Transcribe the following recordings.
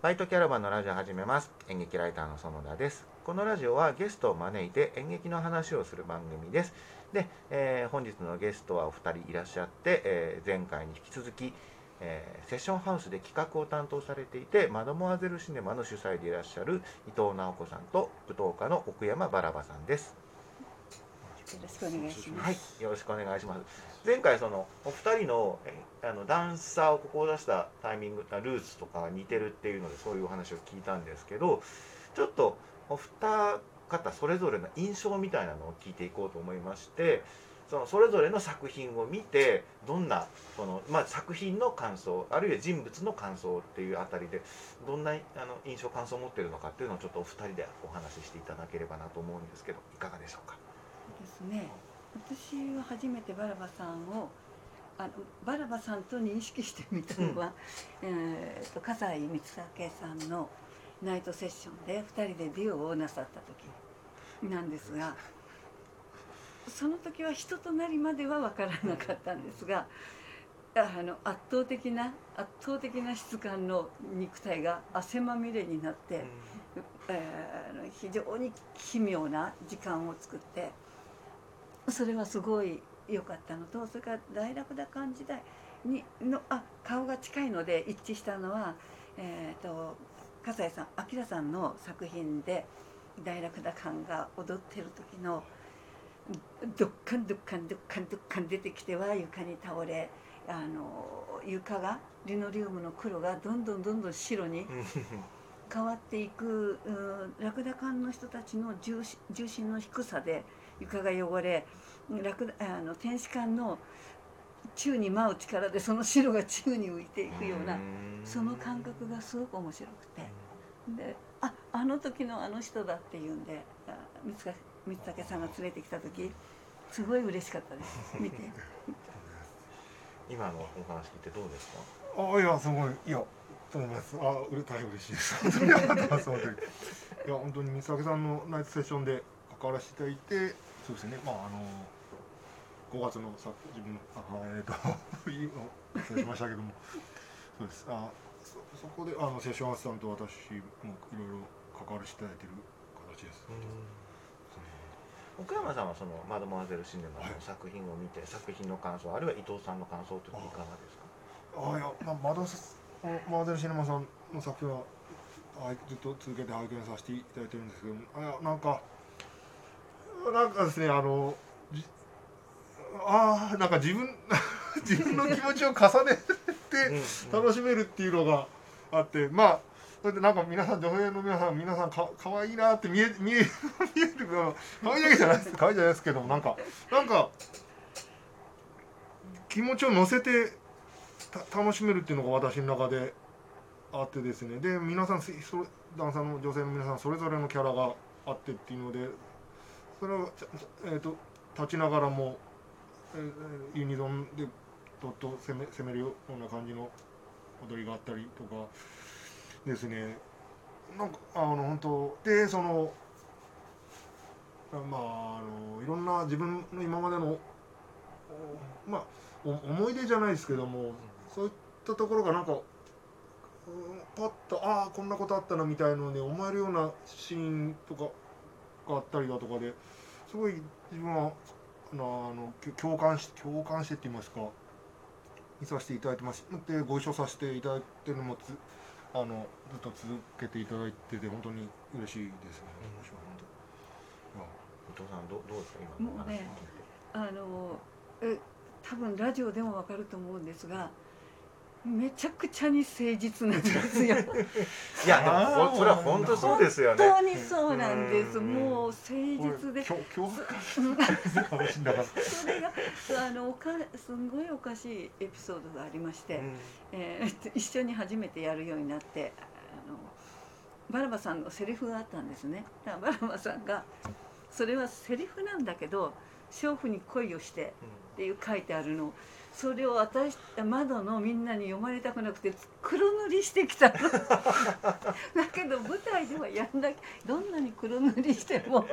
バイトキャラバンのラジオ始めます。演劇ライターの園田です。このラジオはゲストを招いて演劇の話をする番組です。で、えー本日のゲストはお二人いらっしゃって、えー前回に引き続き、えーセッションハウスで企画を担当されていてマドモアゼルシネマの主催でいらっしゃる伊藤直子さんと舞踏家の奥山バラバさんです。しくお願いします。はい、よろしくお願いします。前回そのお二人のあのダンサーを志したタイミング、ルーツとかが似てるっていうのでそういうお話を聞いたんですけど、ちょっとお二方それぞれの印象みたいなのを聞いていこうと思いまして、そのそれぞれの作品を見てどんなそのまあ作品の感想あるいは人物の感想っていうあたりでどんなあの印象感想を持ってるのかっていうのをちょっとお二人でお話ししていただければなと思うんですけどいかがでしょうか？ですね。私は初めてバラバさんをあのバラバさんと認識してみたのは、えーと笠井光武さんのナイトセッションで二人でデュオをなさった時なんですが。その時は人となりまでは分からなかったんですがあの圧倒的な圧倒的な質感の肉体が汗まみれになって、えーあの非常に奇妙な時間を作ってそれはすごい良かったのとそれから大楽田館時代にのあ顔が近いので一致したのは、えー、と笠井さん明さんの作品で大楽田館が踊ってる時のドッカンドッカンドッカンドッカン出てきては床に倒れあの床がリノリウムの黒がどんどんどんどん白に 変わっていくうんラクダ館の人たちの重心重心の低さで床が汚れラクダあの天使館の宙に舞う力でその白が宙に浮いていくようなその感覚がすごく面白くて。でああの時のあの人だっていうんであ三塚三竹さんが連れてきた時すごい嬉しかったです。見て。今のお話聞いてどうですか？あいやすごい。いやと思います。あうれ大変嬉しいです。本当に。ありがとうございます本当にいや本当に三宅さんのナイトセッションで関わらせていただいてそうですね。まああの5月のさ自分のあえっ、と今お伝えしましたけども。そうです。あそそこであのセッションハウスさんと私もいろいろ関わらせていただいている形です、奥山さんはそのマドモアゼルシネマはい。の作品を見て、作品の感想あるいは伊藤さんの感想というのはいかがですか？あいや、まあ、マドスマーデルシネマさんの作品はあずっと続けて拝見させていただいてるんですけどあいやなんかなんかですねあのじあーなんか自分 自分の気持ちを重ねて楽しめるっていうのがあってまあそれでなんか皆さん女性の皆さん皆さんか可愛いなって見え 見え見えるの可愛いだけじゃないです。可愛いじゃないですけどもなんかなんか気持ちを乗せてた楽しめるっていうのが私の中であってですね。で皆さんせそれダンサーの女性の皆さんそれぞれのキャラがあってっていうのでそれをえー、と立ちながらも、えー、ユニゾンでどっと攻め攻めるような感じの踊りがあったりとかですね。なんかあの本当でそのまああのいろんな自分の今までのまあ思い出じゃないですけどもそういったところがなんかパッとああこんなことあったなみたいので思えるようなシーンとかがあったりだとかですごい自分はあの共感し共感してって言いますか見させていただいてます。でご一緒させていただいてるのもつあのずっと続けていただいてて本当に嬉しいですね、伊藤さんどうどうですか今のお話を聞いて。あのえ多分ラジオでもわかると思うんですがめちゃくちゃに誠実なんですよ。いやでもそれは本当そうですよね。本当にそうなんです。うんもう誠実で。当今日楽しんだからそれがあのおかすんごいおかしいエピソードがありまして、えー一緒に初めてやるようになってあのバラバさんのセリフがあったんですねだからバラバさんがそれはセリフなんだけど娼婦に恋をしてっていう書いてあるのそれを私窓のみんなに読まれたくなくて黒塗りしてきたの。だけど舞台ではやんなきどんなに黒塗りしても。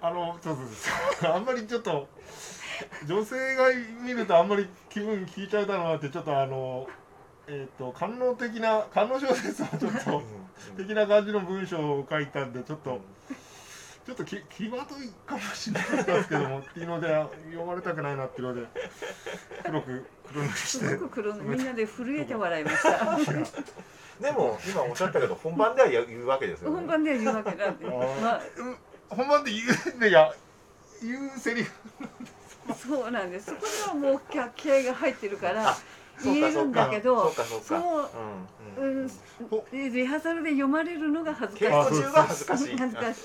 あのそうそうそうあんまりちょっと女性が見るとあんまり気分聞いちゃうだろうなってちょっとあのえっ、と官能的な官能小説をちょっとうん。的な感じの文章を書いたんでちょっと、うんちょっとき際どいかもしれなかったですけどもっていうので読まれたくないなっていうので黒く黒塗りして。すごく黒 みんなで震えて笑いました。でも今おっしゃったけど本番では言うわけですよね。本番では言うわけなんで、まあうん。本番で言ういや言うセリフ。そうなんです。そこではもう気合が入ってるから言えるんだけど、そのうん。うんうん、リハーサルで読まれるのが恥ず稽かしい。古中は恥ずかしい。恥ずかしい。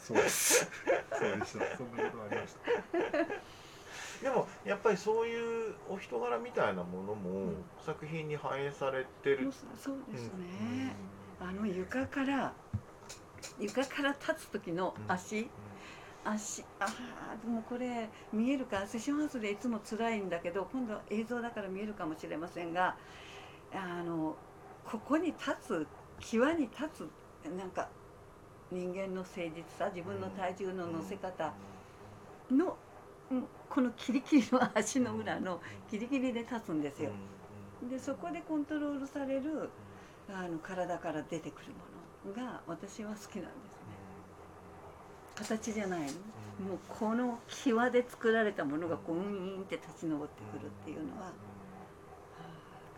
そうです。そうでしたそんなことがありました。でもやっぱりそういうお人柄みたいなものもん作品に反映されてる。もうそうですね。あの床から床から立つ時の足、足あーでもこれ見えるか？セッションハウスでいつも辛いんだけど今度映像だから見えるかもしれませんがあのここに立つ際に立つなんか人間の誠実さ自分の体重の乗せ方の、うんこのキリキリの足の裏のギリギリで立つんですよ。でそこでコントロールされるあの体から出てくるものが私は好きなんですね。形じゃないの。もうこの際で作られたものがこうウィーンって立ち上ってくるっていうのは、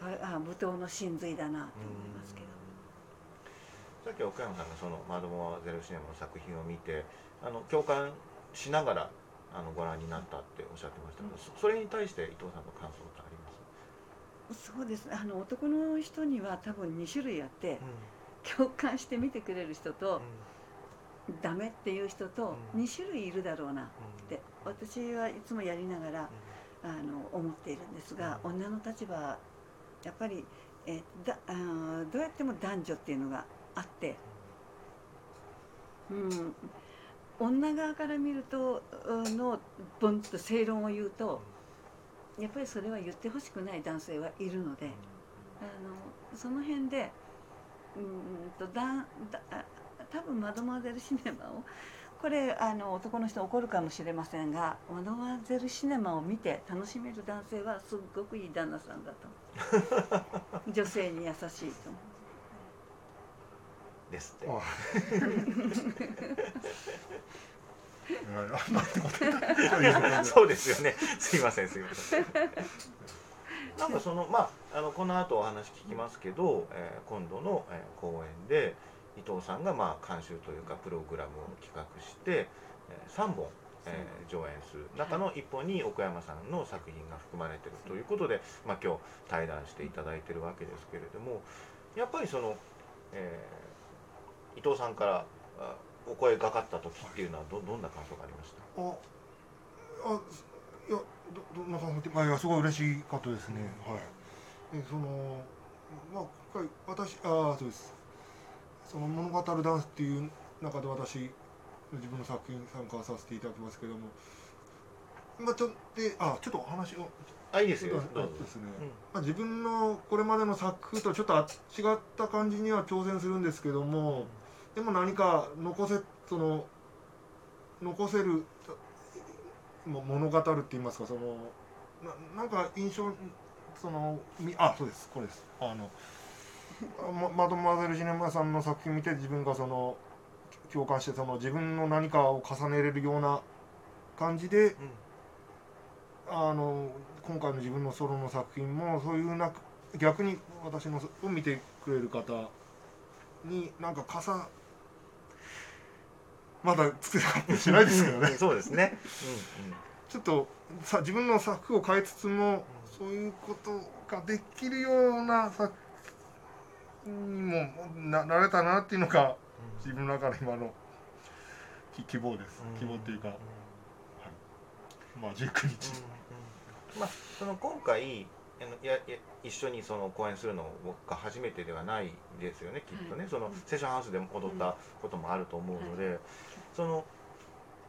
ああ舞踏の真髄だなと思いますけど。さっき岡山さんがそのマドモアゼルシネマの作品を見てあの共感しながらあのご覧になったっておっしゃってましたけど、そそれに対して伊藤さんの感想ってあります？そうですあの男の人には多分2種類あって共感して見てくれる人とダメっていう人とうん。2種類いるだろうなって私はいつもやりながらあの思っているんですが女の立場やっぱり、えだあどうやっても男女っていうのがあって、うん、女側から見るとのボンと正論を言うとやっぱりそれは言ってほしくない男性はいるのであのその辺でうんとだだ多分マドモアゼルシネマをこれあの男の人怒るかもしれませんがマドモアゼルシネマを見て楽しめる男性はすっごくいい旦那さんだと 女性に優しいと思ですって。そうですよね。すいませんすいません。なんかそのまああのこの後お話聞きますけど、えー今度の、えー公演で伊藤さんがまあ監修というかプログラムを企画して、えー、3本、えー上演する中の1本に奥山さんの作品が含まれているということで、まあ、今日対談していただいてるわけですけれどもやっぱりその、えー伊藤さんからあお声がかった時っていうのはどどんな感想がありました？ああいやどどんな感じであいやすごい嬉しかったですね、はい。えそのまあ今回私あそうですその物語ダンスっていう中で私自分の作品参加させていただきますけども。まあちょっとであちょっとお話を。あいいですよ。ですね、うん。まあ、自分のこれまでの作風とちょっとあ違った感じには挑戦するんですけども、でも何か残せその残せるも物語って言いますかそのななんか印象そのみあそうですこれです。あのまマドモアゼル・ジネマさんの作品見て自分がその共感してその自分の何かを重ねれるような感じであの今回の自分のソロの作品もそういうな逆に私のを見てくれる方になんか重まだ作ってしないですけどね。そうですね。ちょっとさ自分の作風を変えつつもそういうことができるような作品にもななれたなっていうのが自分の中の今のき希望です。希望っていうか、まあ19日、まあその今回あのやや一緒にその公演するのが初めてではないですよねきっとね、はいそのセッションハウスで踊ったこともあると思うので、その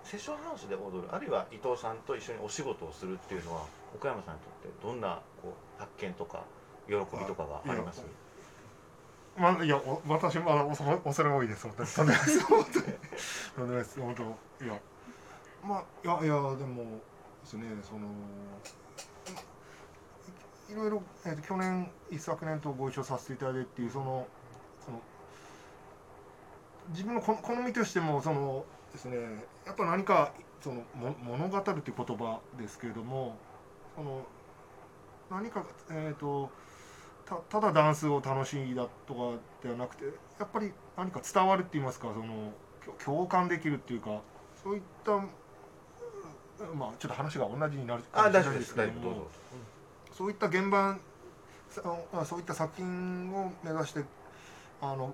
セッションハウスで踊るあるいは伊藤さんと一緒にお仕事をするっていうのは岡山さんにとってどんなこう発見とか喜びとかがあります？まあまいやお私まだおそ恐れ多いです本当にとんでもないです本当にとんでもないです本当いやまあいやいやでもですねそのいろいろ、えーと去年一昨年とご一緒させていただいてっていうそのその自分の好みとしてもそのですねやっぱ何かそのも物語るっていう言葉ですけれどもその何かえっ、とたただダンスを楽しいだとかではなくてやっぱり何か伝わるって言いますかその共感できるっていうかそういったうんまあちょっと話が同じになるかあもしれない大丈夫です。けれどもそういった現場そういった作品を目指してあの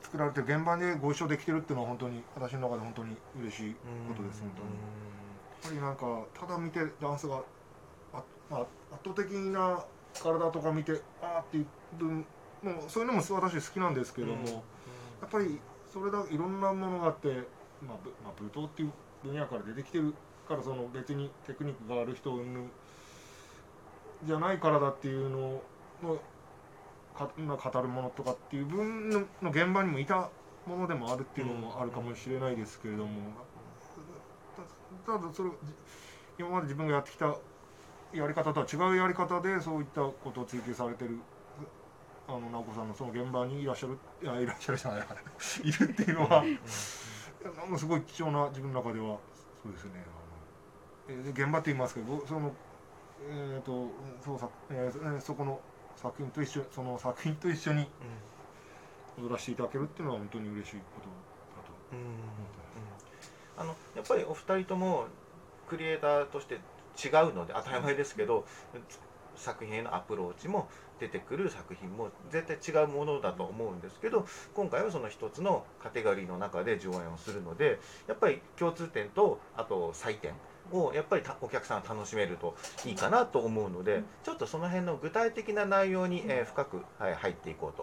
作られてる現場でご一緒できてるっていうのは本当に私の中で本当に嬉しいことです本当に。やっぱりなんかただ見てダンスがあ、まあ、圧倒的な体とか見てあーっていう分もうそういうのも私好きなんですけども、うん。やっぱりそれだいろんなものがあって、まあぶまあ、舞踏っていう分野から出てきてるからその別にテクニックがある人じゃないからだっていうののかまあ語るものとかっていう分のの現場にもいたものでもあるっていうのもあるかもしれないですけれども、たただそれじ今まで自分がやってきたやり方とは違うやり方でそういったことを追求されてる。あの直子さんのその現場にいらっしゃる いやいらっしゃるじゃないいるっていうのは、なんかすごい貴重な自分の中ではそうですね。あの、えーで現場って言いますけどそのえっ、とそうさ、えーそこの作品と一緒その作品と一緒に踊らせていただけるっていうのは本当に嬉しいことだとうん。うん。あのやっぱりお二人ともクリエイターとして違うので当たり前ですけど作品へのアプローチも出てくる作品も絶対違うものだと思うんですけど今回はその一つのカテゴリーの中で上演をするのでやっぱり共通点とあと採点をやっぱりお客さんが楽しめるといいかなと思うのでちょっとその辺の具体的な内容に、え深く、はい、入っていこうと